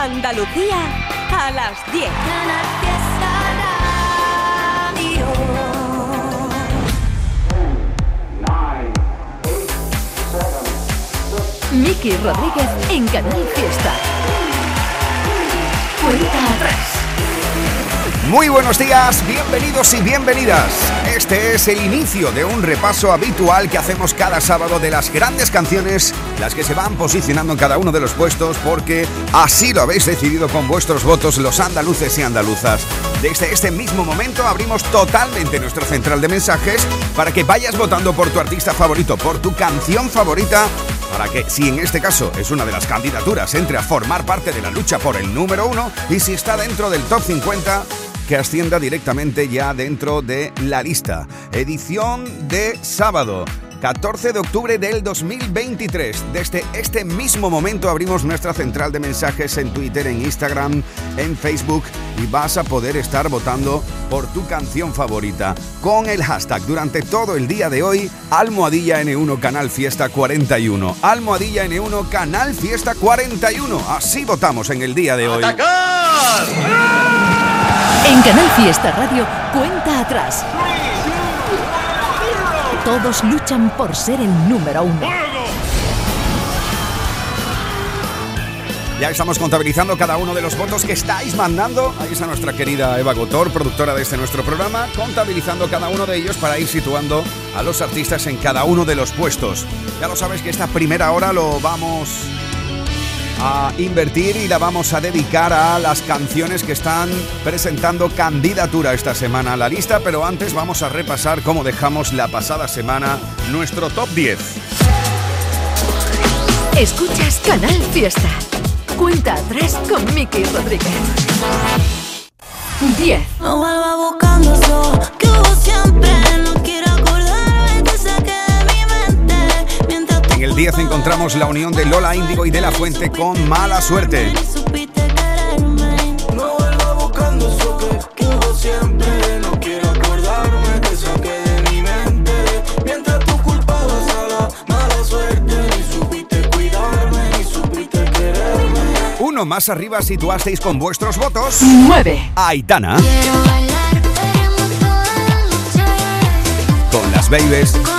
Andalucía a las 10. Miki Rodríguez en Canal Fiesta. Cuenta atrás. Muy buenos días, bienvenidos y bienvenidas. Este es el inicio de un repaso habitual que hacemos cada sábado de las grandes canciones, las que se van posicionando en cada uno de los puestos porque así lo habéis decidido con vuestros votos los andaluces y andaluzas. Desde este mismo momento abrimos totalmente nuestro central de mensajes para que vayas votando por tu artista favorito, por tu canción favorita para que, si en este caso es una de las candidaturas, entre a formar parte de la lucha por el número uno y si está dentro del top 50, que ascienda directamente ya dentro de la lista. Edición de sábado. 14 de octubre del 2023. Desde este mismo momento abrimos nuestra central de mensajes en Twitter, en Instagram, en Facebook y vas a poder estar votando por tu canción favorita con el hashtag durante todo el día de hoy Almohadilla N1 Canal Fiesta 41. Almohadilla N1 Canal Fiesta 41. Así votamos en el día de hoy. En Canal Fiesta Radio, cuenta atrás. Todos luchan por ser el número uno. Ya estamos contabilizando cada uno de los votos que estáis mandando. Ahí está nuestra querida Eva Gotor, productora de este nuestro programa, contabilizando cada uno de ellos para ir situando a los artistas en cada uno de los puestos. Ya lo sabes que esta primera hora lo vamos a invertir y la vamos a dedicar a las canciones que están presentando candidatura esta semana a la lista, pero antes vamos a repasar cómo dejamos la pasada semana nuestro top 10. Escuchas Canal Fiesta. Cuenta atrás con Miki Rodríguez. 10. No vuelva buscando eso que hubo siempre. En el 10 encontramos la unión de Lola Índigo y de la Fuente con Mala Suerte. Uno más arriba situasteis con vuestros votos 9. Aitana. Con las babies.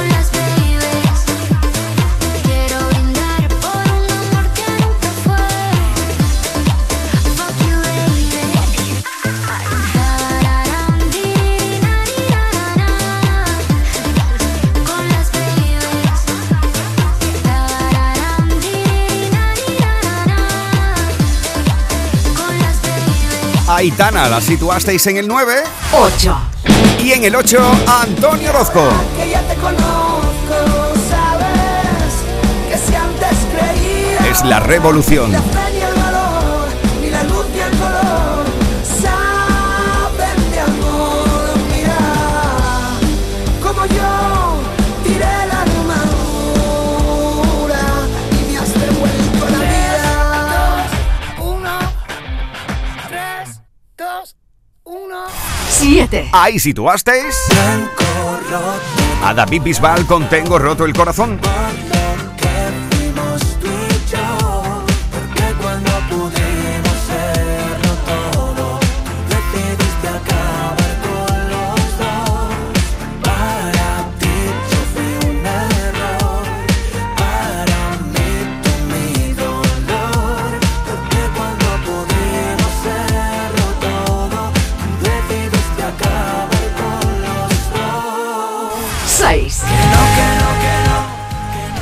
Aitana la situasteis en el 9 8. y en el 8 Antonio Orozco. que ya te conozco, sabes que si antes creía Es la revolución. 7. Ahí situasteis a David Bisbal con Tengo roto el corazón.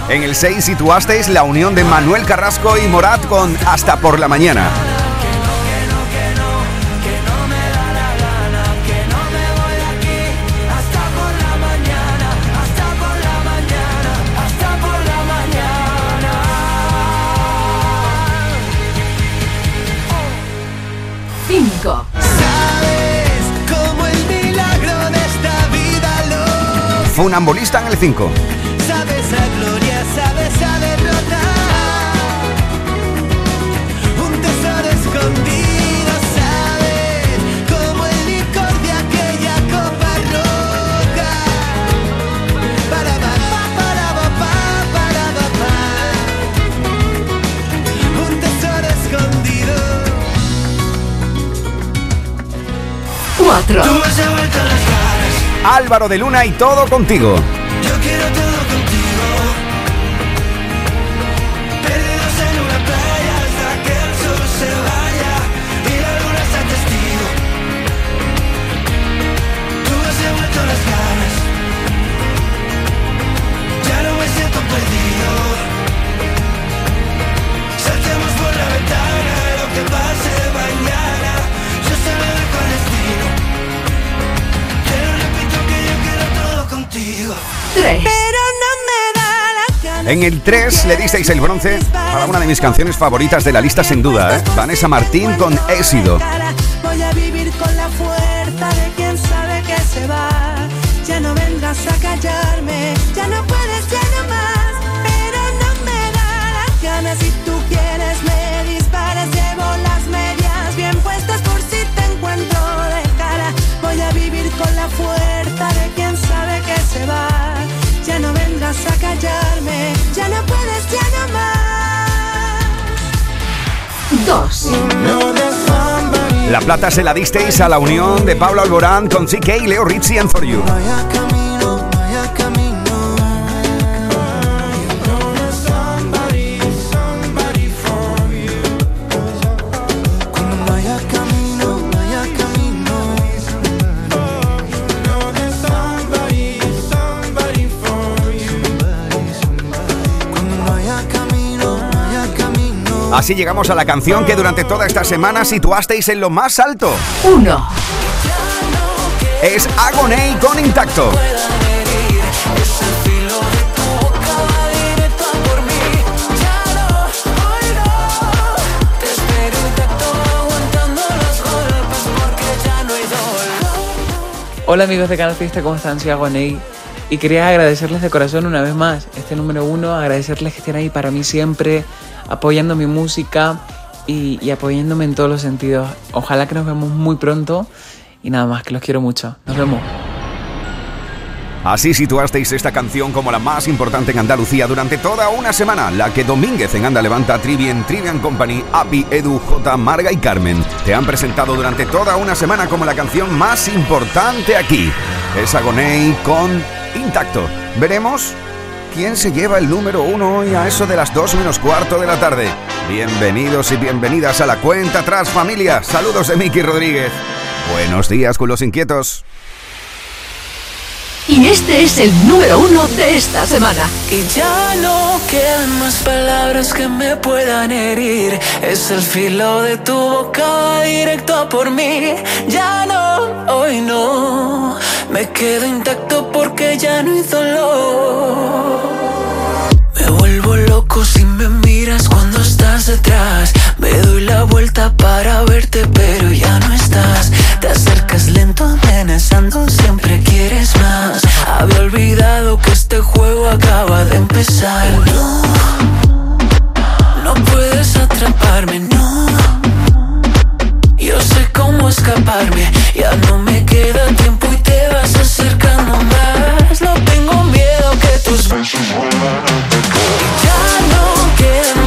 En el 6 situasteis la unión de Manuel Carrasco y Morat con Hasta por la mañana. Funambulista en el 5. 4. Tú me has devuelto las ganas. Álvaro de Luna y todo contigo. En el 3 le disteis el bronce para una de mis canciones favoritas de la lista sin duda, ¿eh? Vanessa Martín con Éxito. Voy a vivir con la fuerza de quien sabe que se va. Ya no vendrás a callarme, ya no puedes, más. 2. La plata se la disteis a la unión de Pablo Alborán con CK, Leo Rizzi and For You. Así llegamos a la canción que durante toda esta semana situasteis en lo más alto. 1. Es Agoney con Intacto. Hola amigos de Canal Fiesta, ¿cómo están? Soy Agoney y quería agradecerles de corazón una vez más este número uno, agradecerles que estén ahí para mí siempre, apoyando mi música y, apoyándome en todos los sentidos. Ojalá que nos vemos muy pronto y nada más, que los quiero mucho. Nos vemos. Así situasteis esta canción como la más importante en Andalucía durante toda una semana, la que Domínguez en Anda Levanta, Trivian, Trivian Company, Api, Edu, J, Marga y Carmen te han presentado durante toda una semana como la canción más importante aquí. Es Agoney con Intacto. Veremos quién se lleva el número uno hoy a eso de las 2 menos cuarto de la tarde. Bienvenidos y bienvenidas a la cuenta atrás familia. Saludos de Miki Rodríguez. Buenos días con los inquietos. Y este es el número 1 de esta semana. Y ya no quedan más palabras que me puedan herir. Es el filo de tu boca directo a por mí. Ya no, hoy no. Me quedo intacto porque ya no hay dolor. Si me miras cuando estás detrás. Me doy la vuelta para verte, pero ya no estás. Te acercas lento, amenazando, siempre quieres más. Había olvidado que este juego acaba de empezar. No, no puedes atraparme, no. Yo sé cómo escaparme, ya no me queda tiempo y te vas acercando más. No tengo miedo que tus besos. Ya no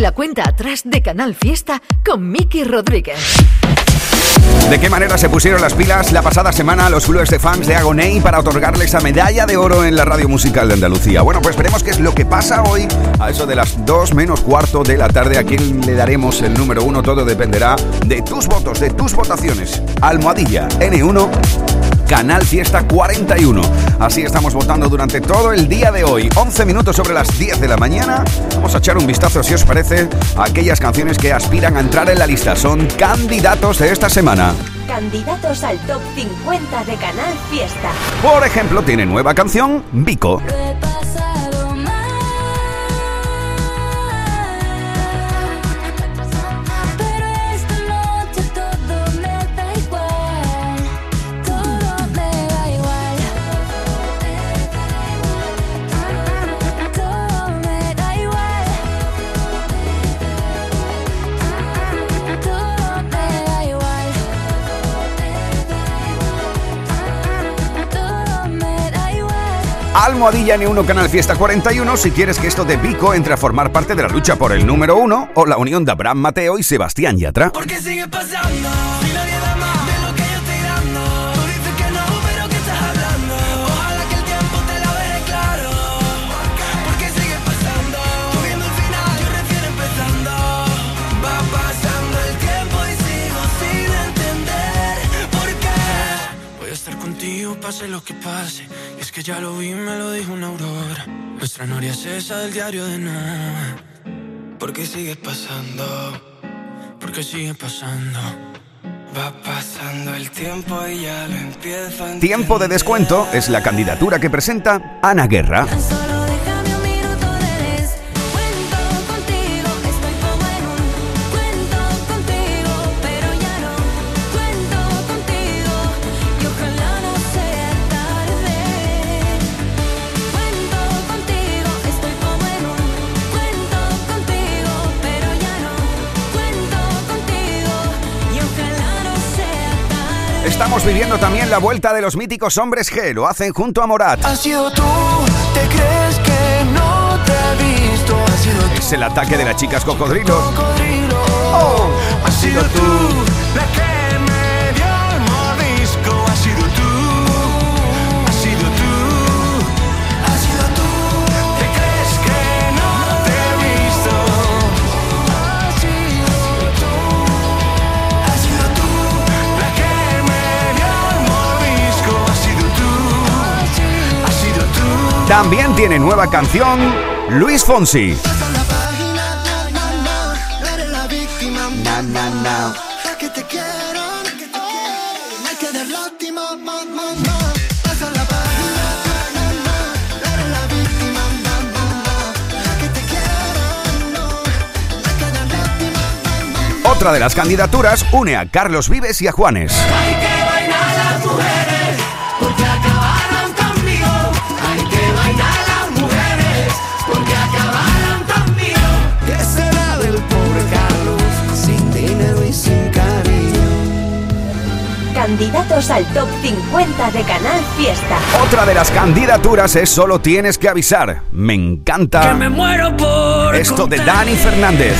la cuenta atrás de Canal Fiesta con Miki Rodríguez. ¿De qué manera se pusieron las pilas la pasada semana los clubes de fans de Agoney para otorgarle esa medalla de oro en la radio musical de Andalucía? Bueno, pues veremos qué es lo que pasa hoy a eso de las 2 menos cuarto de la tarde. A quién le daremos el número uno, todo dependerá de tus votos, de tus votaciones. Almohadilla N1 Canal Fiesta 41. Así estamos votando durante todo el día de hoy. 11 minutos sobre las 10 de la mañana. Vamos a echar un vistazo, si os parece, a aquellas canciones que aspiran a entrar en la lista. Son candidatos de esta semana. Candidatos al top 50 de Canal Fiesta. Por ejemplo, tiene nueva canción, Vico. Almohadilla N1 Canal Fiesta 41 si quieres que esto de Pico entre a formar parte de la lucha por el número uno o la unión de Abraham Mateo y Sebastián Yatra. Porque sigue pasando, pase lo que pase. Y es que ya lo vi, me lo dijo una aurora. Nuestra noria es esa del diario de no. Porque sigue pasando, porque sigue pasando. Va pasando el tiempo y ya lo empiezo a Tiempo de descuento es la candidatura que presenta Ana Guerra. Estamos viviendo también la vuelta de los míticos hombres G. Lo hacen junto a Morat. Has sido tú, te crees que no te he visto. Has sido tú, Es el ataque de las chicas cocodrilo. cocodrilo. Has sido tú, la que hay que dar lástima, ma, ma. Otra de las candidaturas une a Carlos Vives y a Juanes. Candidatos al top 50 de Canal Fiesta. Otra de las candidaturas es Solo tienes que avisar. Me encanta muero por esto de Dani Fernández.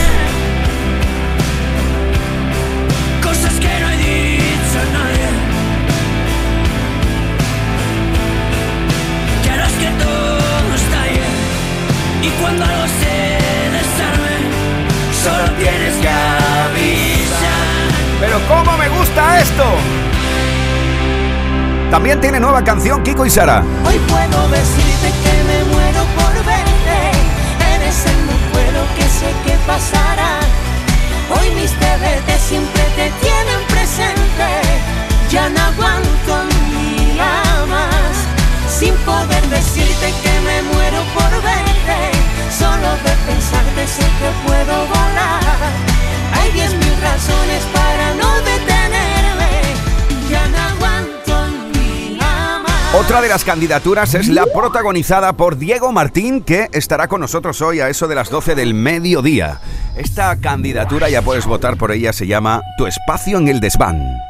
También tiene nueva canción Kiko y Sara. Hoy puedo decirte que me muero por verte. Eres el muero que sé que pasará. Hoy mis deberes siempre te tienen presente. Ya no aguanto día más. Sin poder decirte que me muero por verte. Solo de pensarte sé que puedo volar. Hay diez mil razones para no detenerme. Otra de las candidaturas es la protagonizada por Diego Martín, que estará con nosotros hoy a eso de las 12 del mediodía. Esta candidatura, ya puedes votar por ella, se llama Tu espacio en el desván.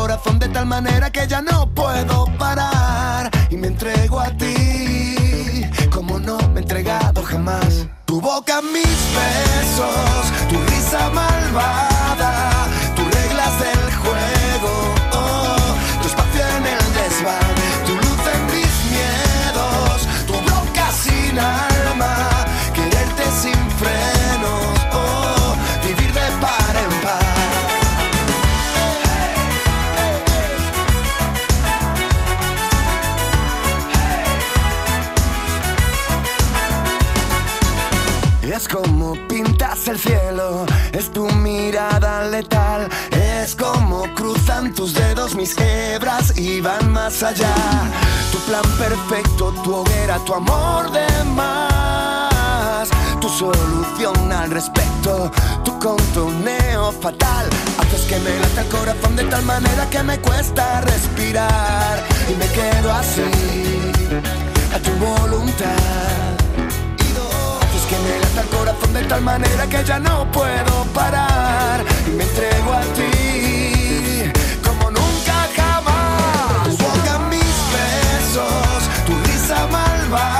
Corazón de tal manera que ya no puedo parar y me entrego a ti como no me he entregado jamás. Tu boca, mis besos, tu risa malvada, tus reglas del juego, oh, tu espacio en el desván, allá. Tu plan perfecto, tu hoguera, tu amor de más, tu solución al respecto, tu contoneo fatal. Haces que me lata el corazón de tal manera que me cuesta respirar y me quedo así, a tu voluntad. Haces que me lata el corazón de tal manera que ya no puedo parar y me entrego a ti risa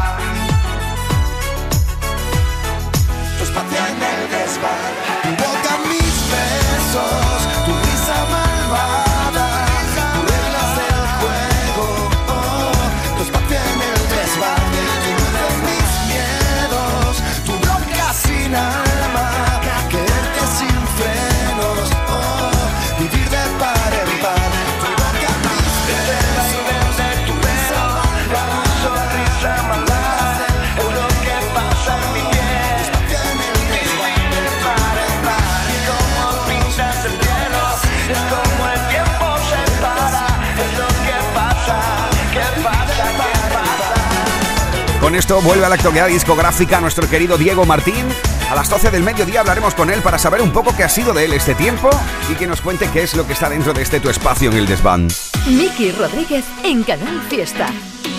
Esto vuelve a la actualidad discográfica nuestro querido Diego Martín. A las 12 del mediodía hablaremos con él para saber un poco qué ha sido de él este tiempo y que nos cuente qué es lo que está dentro de este tu espacio en el desván. Miki Rodríguez en Canal Fiesta.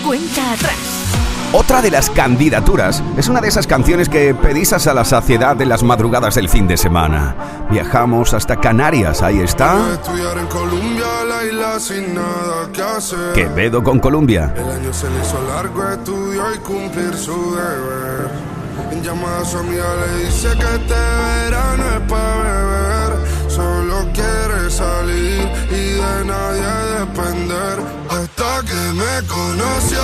Cuenta atrás. Otra de las candidaturas es una de esas canciones que pedisas a la saciedad de las madrugadas del fin de semana. Viajamos hasta Canarias, ahí está. Sin nada que hacer. Quevedo con Colombia. El año se le hizo largo, estudió y cumplir su deber. En llamada a su amiga le dice que este verano es para beber. Solo quiere salir y de nadie depender. Hasta que me conoció,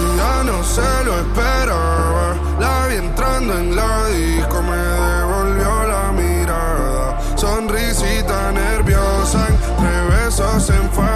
ella no se lo esperaba. La vi entrando en la disco, me devolvió la mirada. Sonrisita nerviosa, entre besos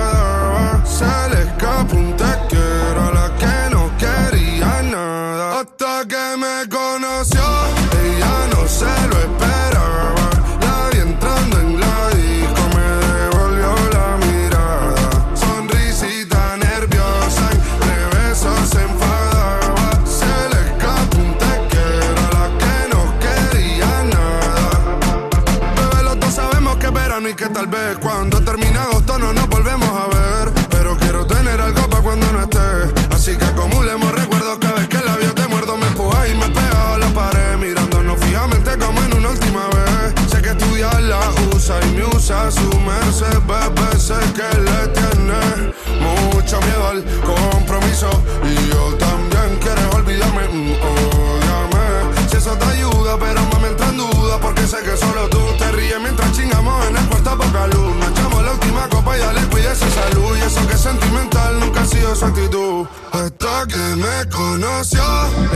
su actitud. Hasta que me conoció,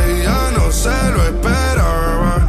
ella no se lo esperaba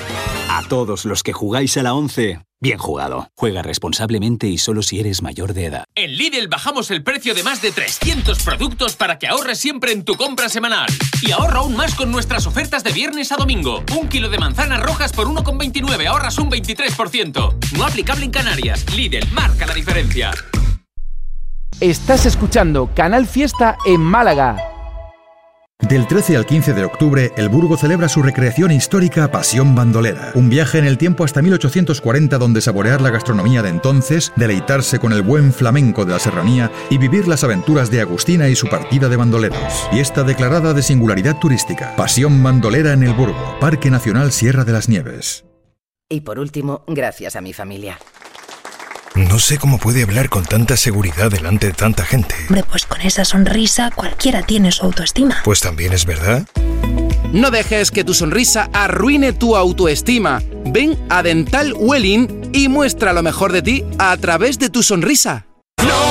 Todos los que jugáis a la 11, bien jugado. Juega responsablemente y solo si eres mayor de edad. En Lidl bajamos el precio de más de 300 productos para que ahorres siempre en tu compra semanal. Y ahorra aún más con nuestras ofertas de viernes a domingo. Un kilo de manzanas rojas por 1,29 ahorras un 23%. No aplicable en Canarias. Lidl marca la diferencia. Estás escuchando Canal Fiesta en Málaga. Del 13 al 15 de octubre, el Burgo celebra su recreación histórica Pasión Bandolera. Un viaje en el tiempo hasta 1840 donde saborear la gastronomía de entonces, deleitarse con el buen flamenco de la serranía y vivir las aventuras de Agustina y su partida de bandoleros. Fiesta declarada de singularidad turística. Pasión Bandolera en el Burgo, Parque Nacional Sierra de las Nieves. Y por último, gracias a mi familia. No sé cómo puede hablar con tanta seguridad delante de tanta gente. Hombre, pues con esa sonrisa cualquiera tiene su autoestima. Pues también es verdad. No dejes que tu sonrisa arruine tu autoestima. Ven a Dental Welling y muestra lo mejor de ti a través de tu sonrisa. No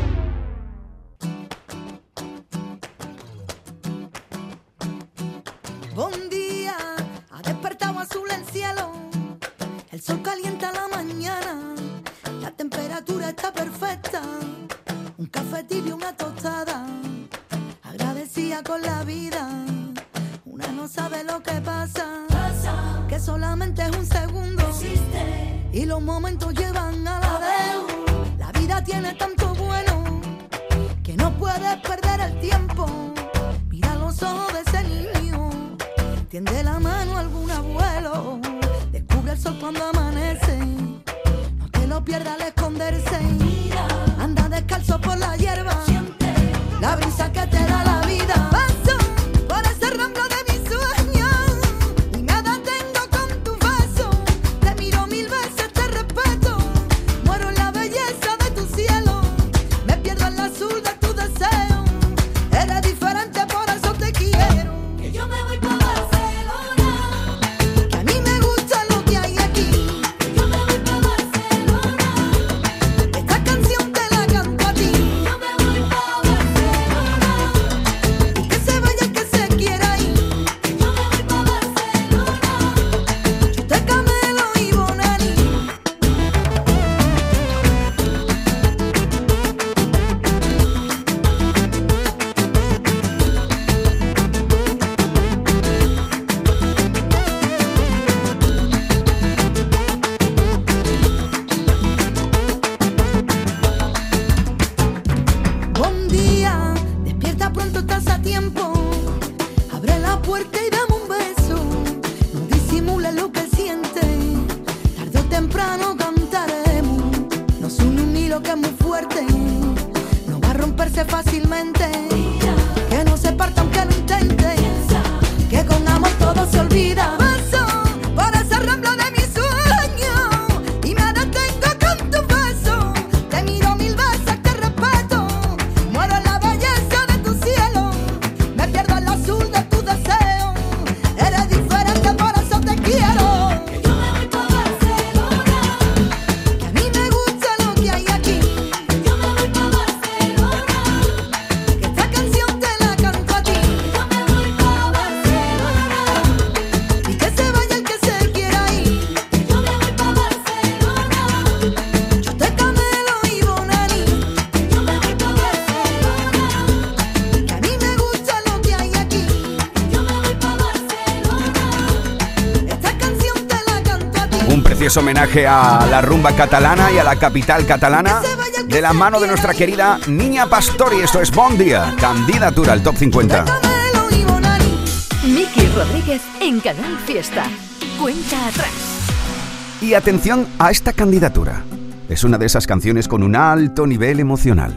es homenaje a la rumba catalana y a la capital catalana de la mano de nuestra querida Niña Pastori. Esto es Bon Día, candidatura al Top 50. Miki Rodríguez en Canal Fiesta. Cuenta atrás. Y atención a esta candidatura. Es una de esas canciones con un alto nivel emocional.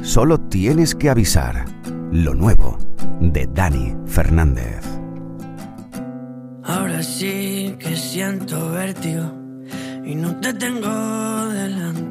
Solo tienes que avisar. Lo nuevo de Dani Fernández. delante.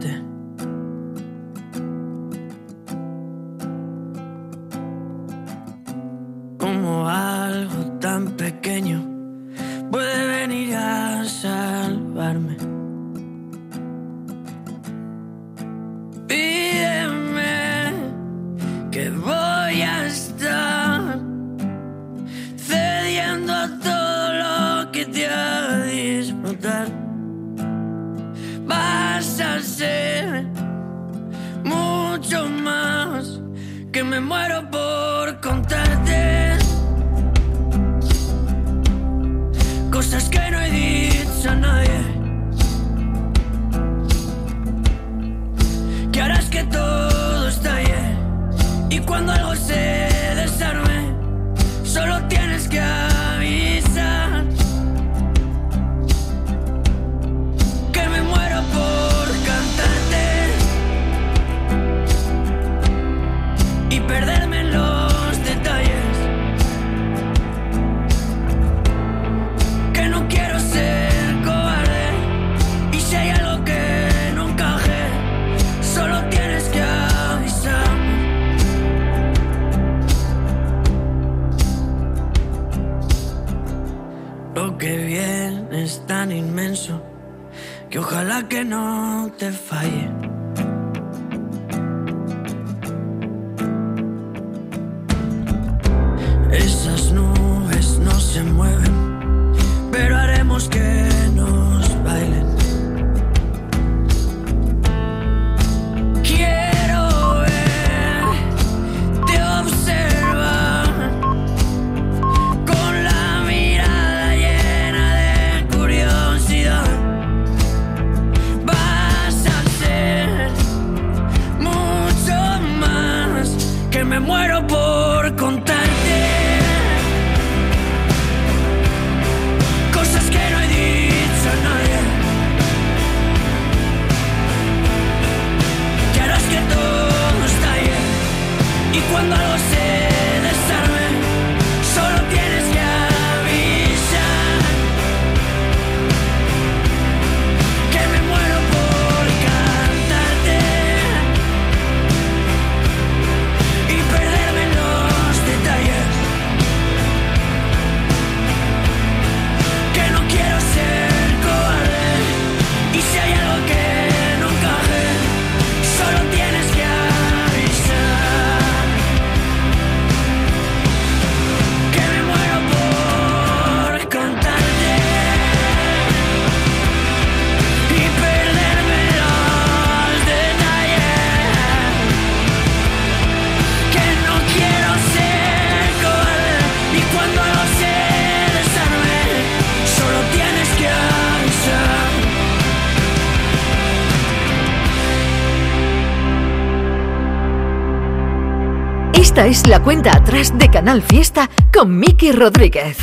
Esta es la cuenta atrás de Canal Fiesta con Miki Rodríguez.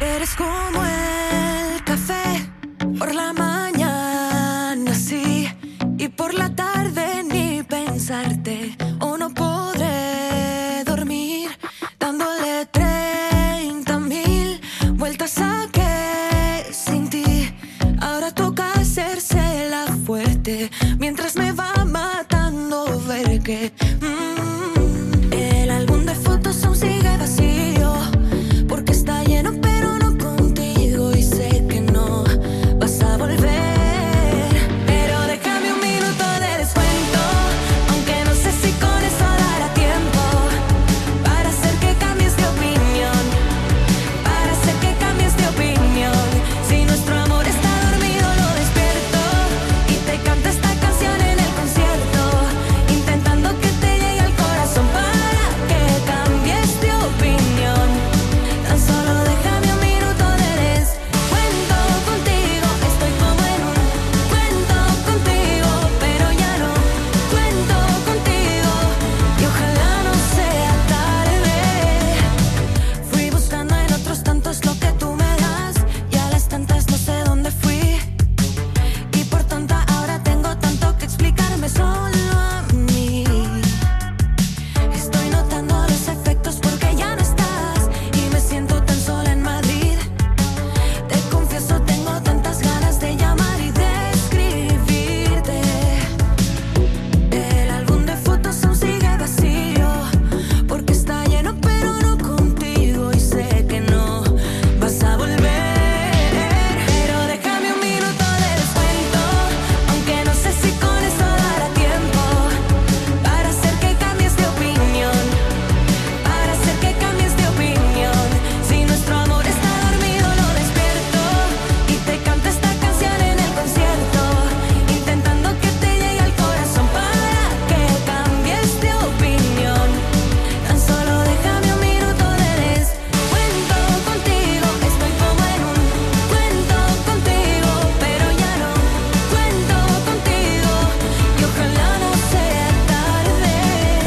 Eres como el café por la mañana, sí, y por la tarde ni pensarte, o no podré dormir dándole 30 mil vueltas a que sin ti ahora toca hacerse la fuerte. Mientras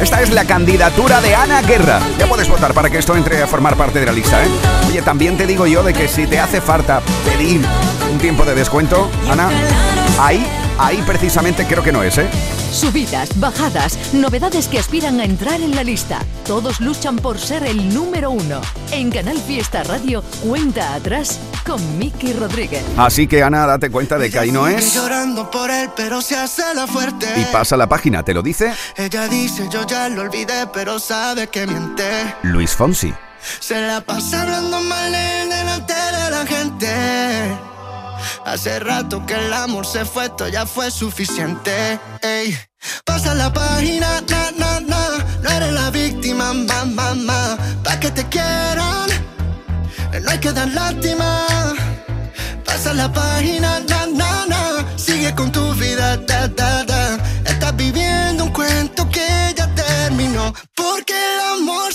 Esta es la candidatura de Ana Guerra. Ya puedes votar para que esto entre a formar parte de la lista, ¿eh? Oye, también te digo yo de que si te hace falta pedir un tiempo de descuento, Ana, ahí, ahí precisamente creo que no es, ¿eh? Subidas, bajadas, novedades que aspiran a entrar en la lista. Todos luchan por ser el número uno. En Canal Fiesta Radio, cuenta atrás con Miki Rodríguez. Así que Ana, date cuenta de que ahí no es. llorando por él, pero se hace la fuerte. Y pasa la página, ¿te lo dice? Ella dice, yo ya lo olvidé, pero sabe que miente. Luis Fonsi. Se la pasa hablando mal delante de la gente. Hace rato que el amor se fue, esto ya fue suficiente. Ey. Pasa la página, na, na, na. No eres la víctima, ma, ma, ma. Pa' que te quieran, no hay que dar lástima. Pasa la página, na, na, na. Sigue con tu vida, da, da, da. Estás viviendo un cuento que ya terminó. Porque el amor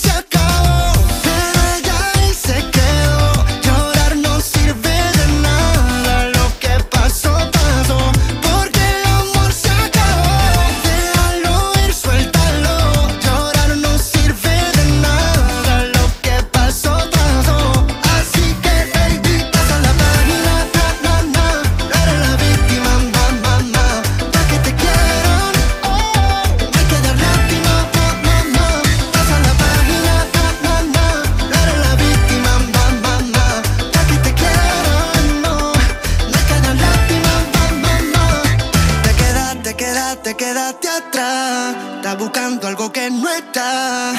quedaste, quedaste, atrás. Estás buscando algo que no está.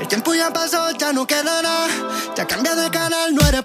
El tiempo ya pasó, ya no queda nada. Ya cambia de canal, no eres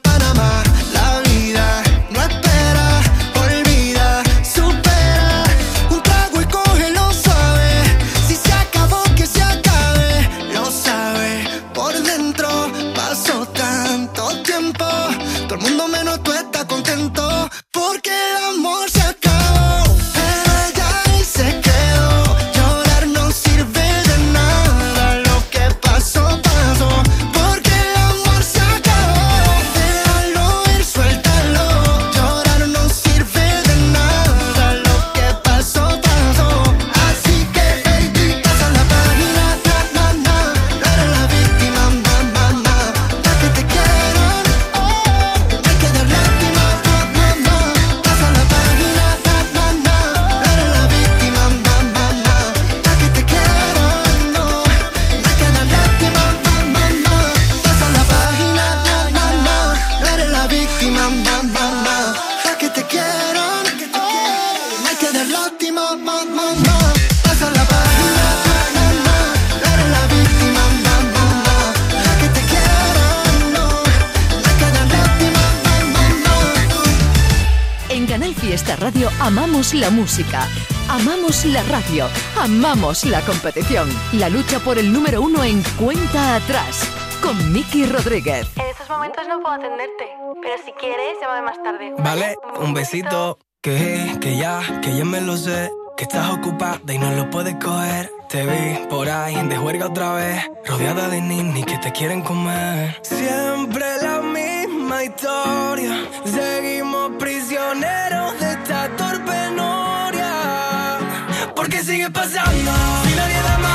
música, amamos la radio, amamos la competición. La lucha por el número uno en cuenta atrás con Miki Rodríguez. En estos momentos no puedo atenderte, pero si quieres, llámame más tarde. Vale, un besito. Que, que ya, que ya me lo sé. Que estás ocupada y no lo puedes coger. Te vi por ahí de juerga otra vez. Rodeada de ninis que te quieren comer. Siempre la misma historia. Seguimos prisioneros sigue pasando. Si nadie da más de lo que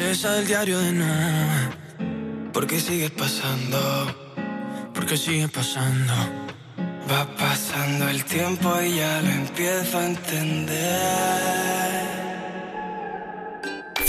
Nuestra noria es esa del diario de Noah. Porque sigue pasando, porque sigue pasando. Va pasando el tiempo y ya lo empiezo a entender.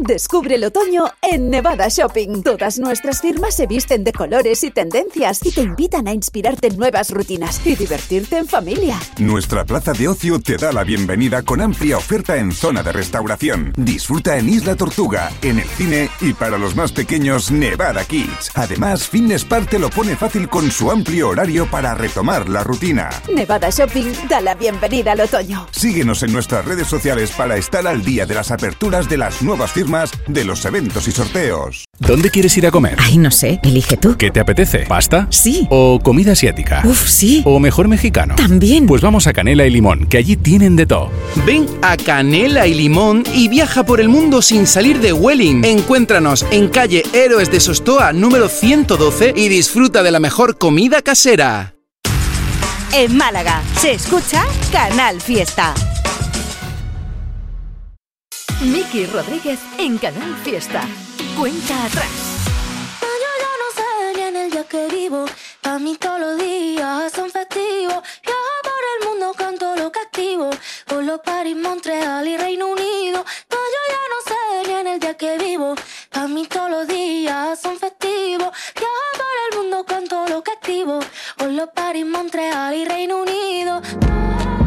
Descubre el otoño en Nevada Shopping. Todas nuestras firmas se visten de colores y tendencias y te invitan a inspirarte en nuevas rutinas y divertirte en familia. Nuestra plaza de ocio te da la bienvenida con amplia oferta en zona de restauración. Disfruta en Isla Tortuga, en el cine y para los más pequeños Nevada Kids. Además, Fitness Park te lo pone fácil con su amplio horario para retomar la rutina. Nevada Shopping da la bienvenida al otoño. Síguenos en nuestras redes sociales para estar al día de las aperturas de las nuevas firmas de los eventos y sorteos. ¿Dónde quieres ir a comer? Ay, no sé, elige tú. ¿Qué te apetece? ¿Pasta? Sí. ¿O comida asiática? Uf, sí. ¿O mejor mexicano? También. Pues vamos a Canela y Limón, que allí tienen de todo. Ven a Canela y Limón y viaja por el mundo sin salir de Welling. Encuéntranos en calle Héroes de Sostoa número 112 y disfruta de la mejor comida casera. En Málaga se escucha Canal Fiesta. Miki Rodríguez en Canal Fiesta. Cuenta atrás. Yo ya no sé ni en el día que vivo. Pa' mí todos los días son festivos. Viajo por el mundo, canto lo que activo. Por los París, Montreal y Reino Unido. No, yo ya no sé ni en el día que vivo. Pa' mí todos los días son festivos. Viajo por el mundo, canto lo que activo. Por los París, Montreal y Reino Unido. Giro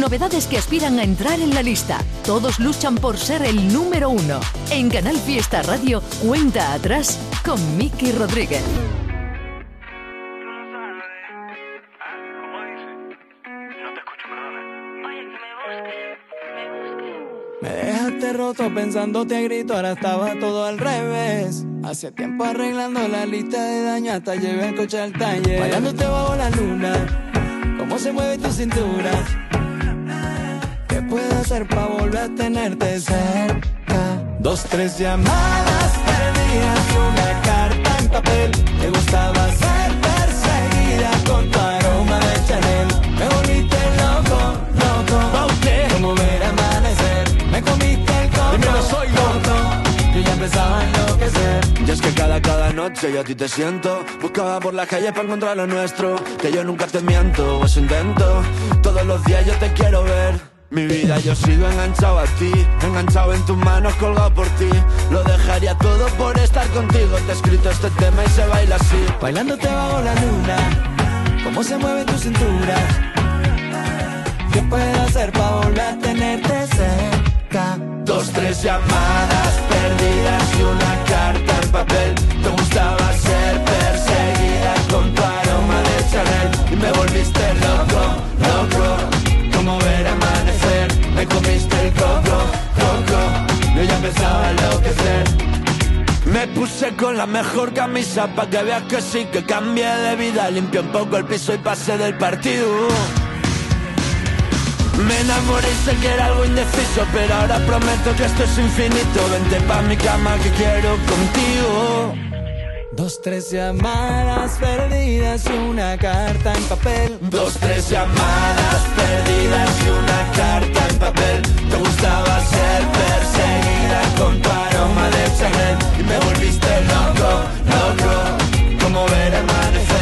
novedades que aspiran a entrar en la lista. Todos luchan por ser el número uno. En Canal Fiesta Radio, cuenta atrás con Miki Rodríguez. Me dejaste roto pensándote a grito, ahora estaba todo al revés. Hace tiempo arreglando la lista de daño hasta llevé el coche al taller. Bailándote bajo la luna, cómo se mueve tu cintura. ¿Qué puedo hacer para volver a tenerte cerca? Dos, tres llamadas perdidas y una carta en papel. Te gustaba ser perseguida con tu aroma de Chanel. Me volviste loco, loco. Como ver amanecer. Me comiste el coco. Dímelo, soy loco. Yo ya empezaba a enloquecer. Y es que cada, cada noche yo a ti te siento Buscaba por la calle para encontrar lo nuestro Que yo nunca te miento, eso intento Todos los días yo te quiero ver mi vida yo sigo enganchado a ti Enganchado en tus manos, colgado por ti. Lo dejaría todo por estar contigo. Te he escrito este tema y se baila así. Bailándote bajo la luna, cómo se mueve tu cintura. Puse con la mejor camisa pa' que veas que sí, que cambié de vida. Limpié un poco el piso y pasé del partido. Me enamoré y sé que era algo indeciso Pero ahora prometo que esto es infinito. Vente pa' mi cama que quiero contigo Dos, tres llamadas perdidas y una carta en papel. Dos, tres llamadas perdidas y una carta en papel. Te gustaba ser perseguida con tu aroma de Chanel Y me volviste loco, loco. Como ver amanecer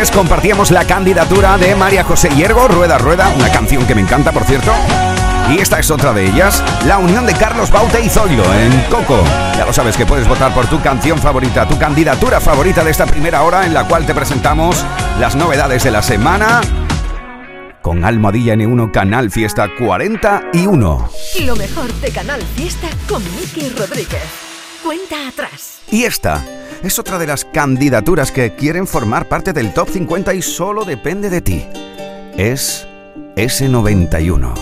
Antes compartíamos la candidatura de María José Hiergo, Rueda Rueda, una canción que me encanta, por cierto. Y esta es otra de ellas, la unión de Carlos Baute y Zoilo en Coco. Ya lo sabes que puedes votar por tu canción favorita, tu candidatura favorita de esta primera hora en la cual te presentamos las novedades de la semana con Almohadilla N1 Canal Fiesta 41. Lo mejor de Canal Fiesta con Miki Rodríguez. Cuenta atrás. Y esta es otra de las candidaturas que quieren formar parte del top 50 y solo depende de ti. Es S91.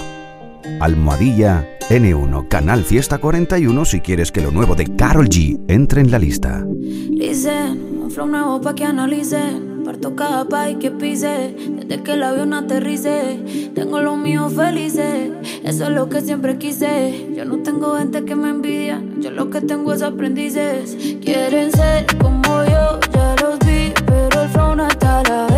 Almohadilla N1 Canal Fiesta 41 si quieres que lo nuevo de Carol G entre en la lista. Dicen, un flow nuevo pa' que analicen. Parto cada país que pise. Desde que el avión aterrice. Tengo los míos felices. Eso es lo que siempre quise. Yo no tengo gente que me envidia. Yo lo que tengo es aprendices. Quieren ser como yo, ya los vi. Pero el flow está a la venta.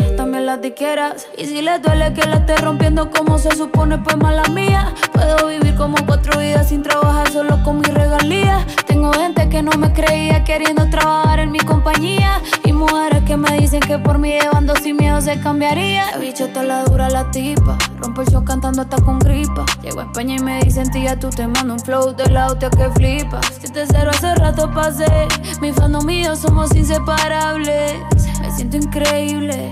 Las diqueras. Y si les duele que la esté rompiendo como se supone, pues mala mía. Puedo vivir como cuatro vidas sin trabajar solo con mi regalía. Tengo gente que no me creía queriendo trabajar en mi compañía. Y mujeres que me dicen que por mí llevando sin miedo se cambiaría. La bicha está la dura la tipa. Rompo el show cantando hasta con gripa. Llego a España y me dicen, tía, tú te mando un flow del auto que flipas. Si te cero hace rato pasé. Mi fandom y yo somos inseparables. Me siento increíble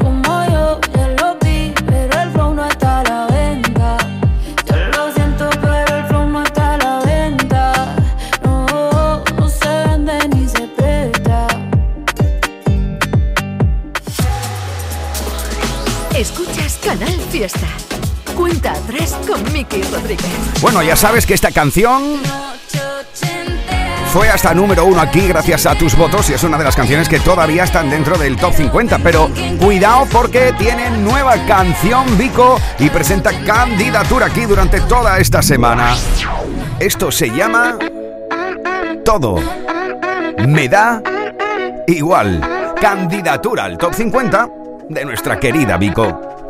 fiesta. Cuenta tres con Mickey Rodríguez. Bueno, ya sabes que esta canción fue hasta número uno aquí gracias a tus votos y es una de las canciones que todavía están dentro del top 50. Pero cuidado porque tienen nueva canción Vico y presenta candidatura aquí durante toda esta semana. Esto se llama Todo. Me da igual. Candidatura al top 50 de nuestra querida Vico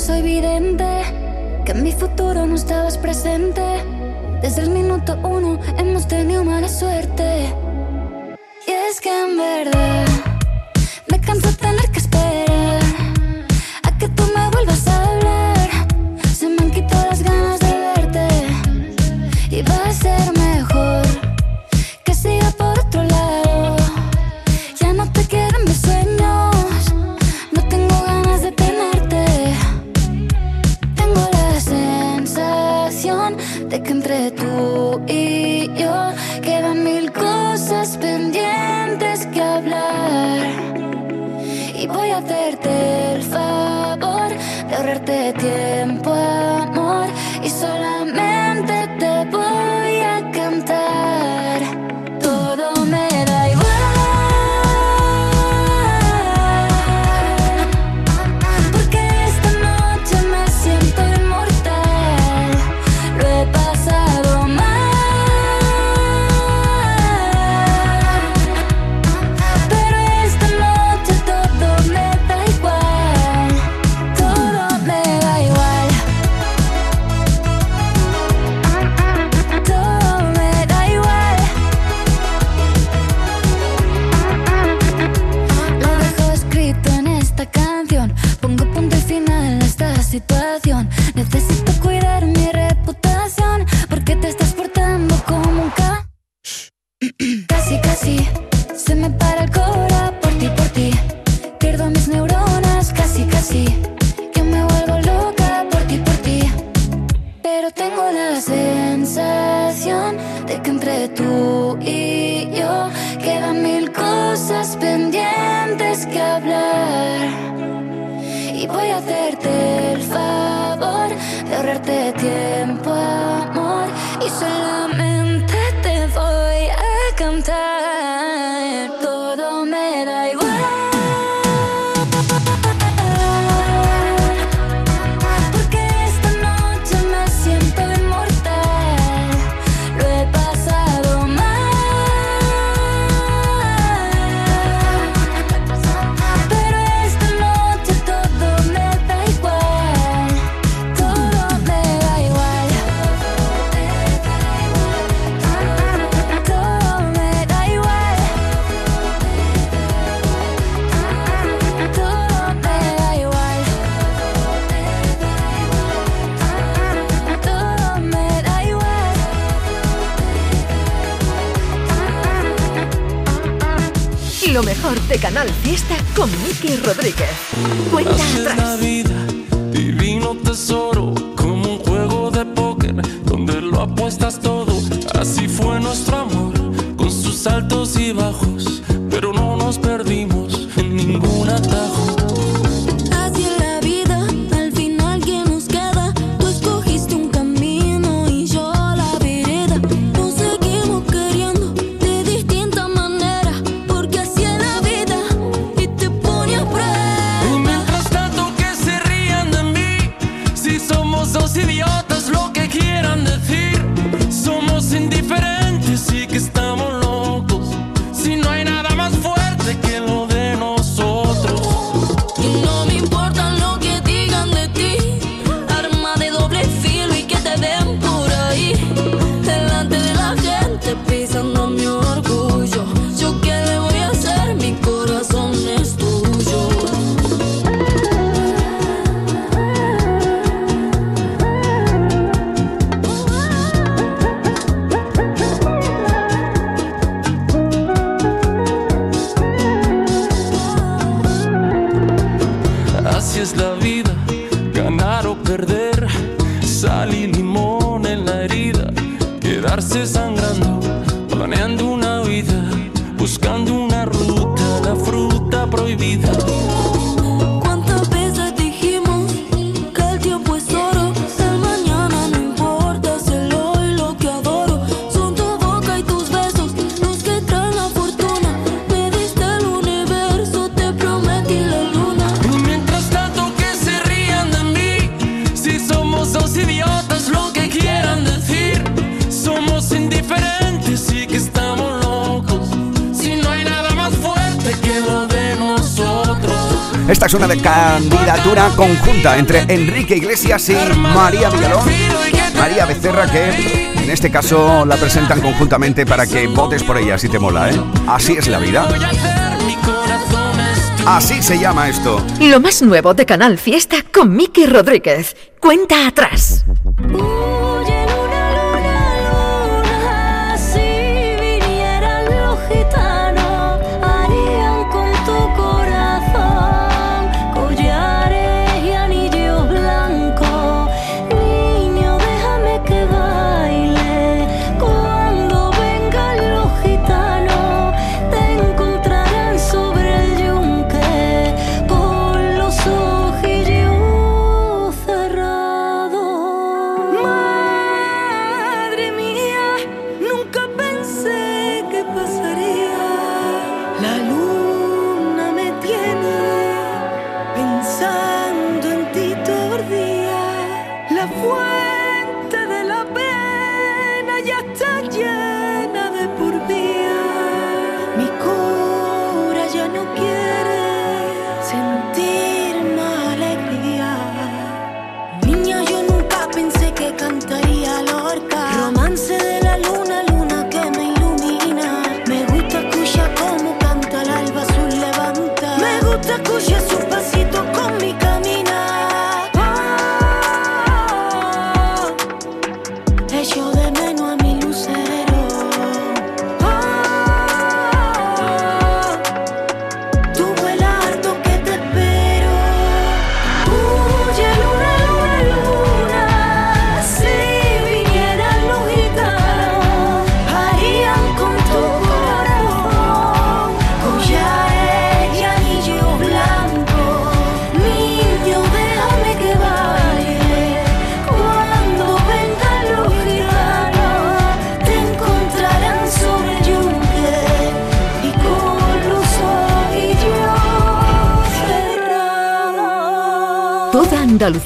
soy vidente, que en mi futuro no estabas presente. Desde el minuto uno hemos tenido mala suerte. Y es que en verdad me canso Lo mejor de Canal Fiesta con Miki Rodríguez. Cuenta atrás. La vida, divino tesoro, como un juego de póker, donde lo apuestas todo. Así fue nuestro amor, con sus altos y bajos Esta es una de candidatura conjunta entre Enrique Iglesias y María Villalón. María Becerra que en este caso la presentan conjuntamente para que votes por ella si te mola, ¿eh? Así es la vida. Así se llama esto. Lo más nuevo de Canal Fiesta con Miki Rodríguez. Cuenta atrás.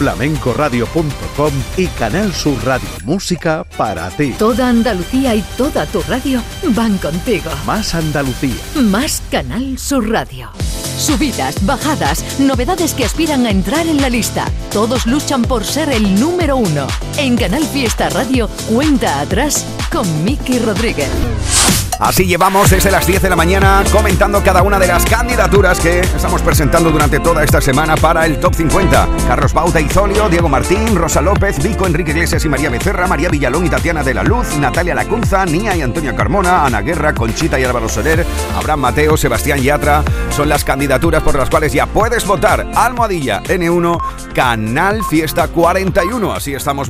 flamencoradio.com y Canal Sur Radio Música para ti. Toda Andalucía y toda tu radio van contigo. Más Andalucía. Más Canal Sur Radio. Subidas, bajadas, novedades que aspiran a entrar en la lista. Todos luchan por ser el número uno. En Canal Fiesta Radio, cuenta atrás con Miki Rodríguez. Así llevamos desde las 10 de la mañana comentando cada una de las candidaturas que estamos presentando durante toda esta semana para el Top 50. Carlos Bauta y Zolio, Diego Martín, Rosa López, Vico, Enrique Iglesias y María Becerra, María Villalón y Tatiana de la Luz, Natalia Lacunza, Nia y Antonio Carmona, Ana Guerra, Conchita y Álvaro Soler, Abraham Mateo, Sebastián Yatra. Son las candidaturas por las cuales ya puedes votar. Almohadilla N1, Canal Fiesta 41. Así estamos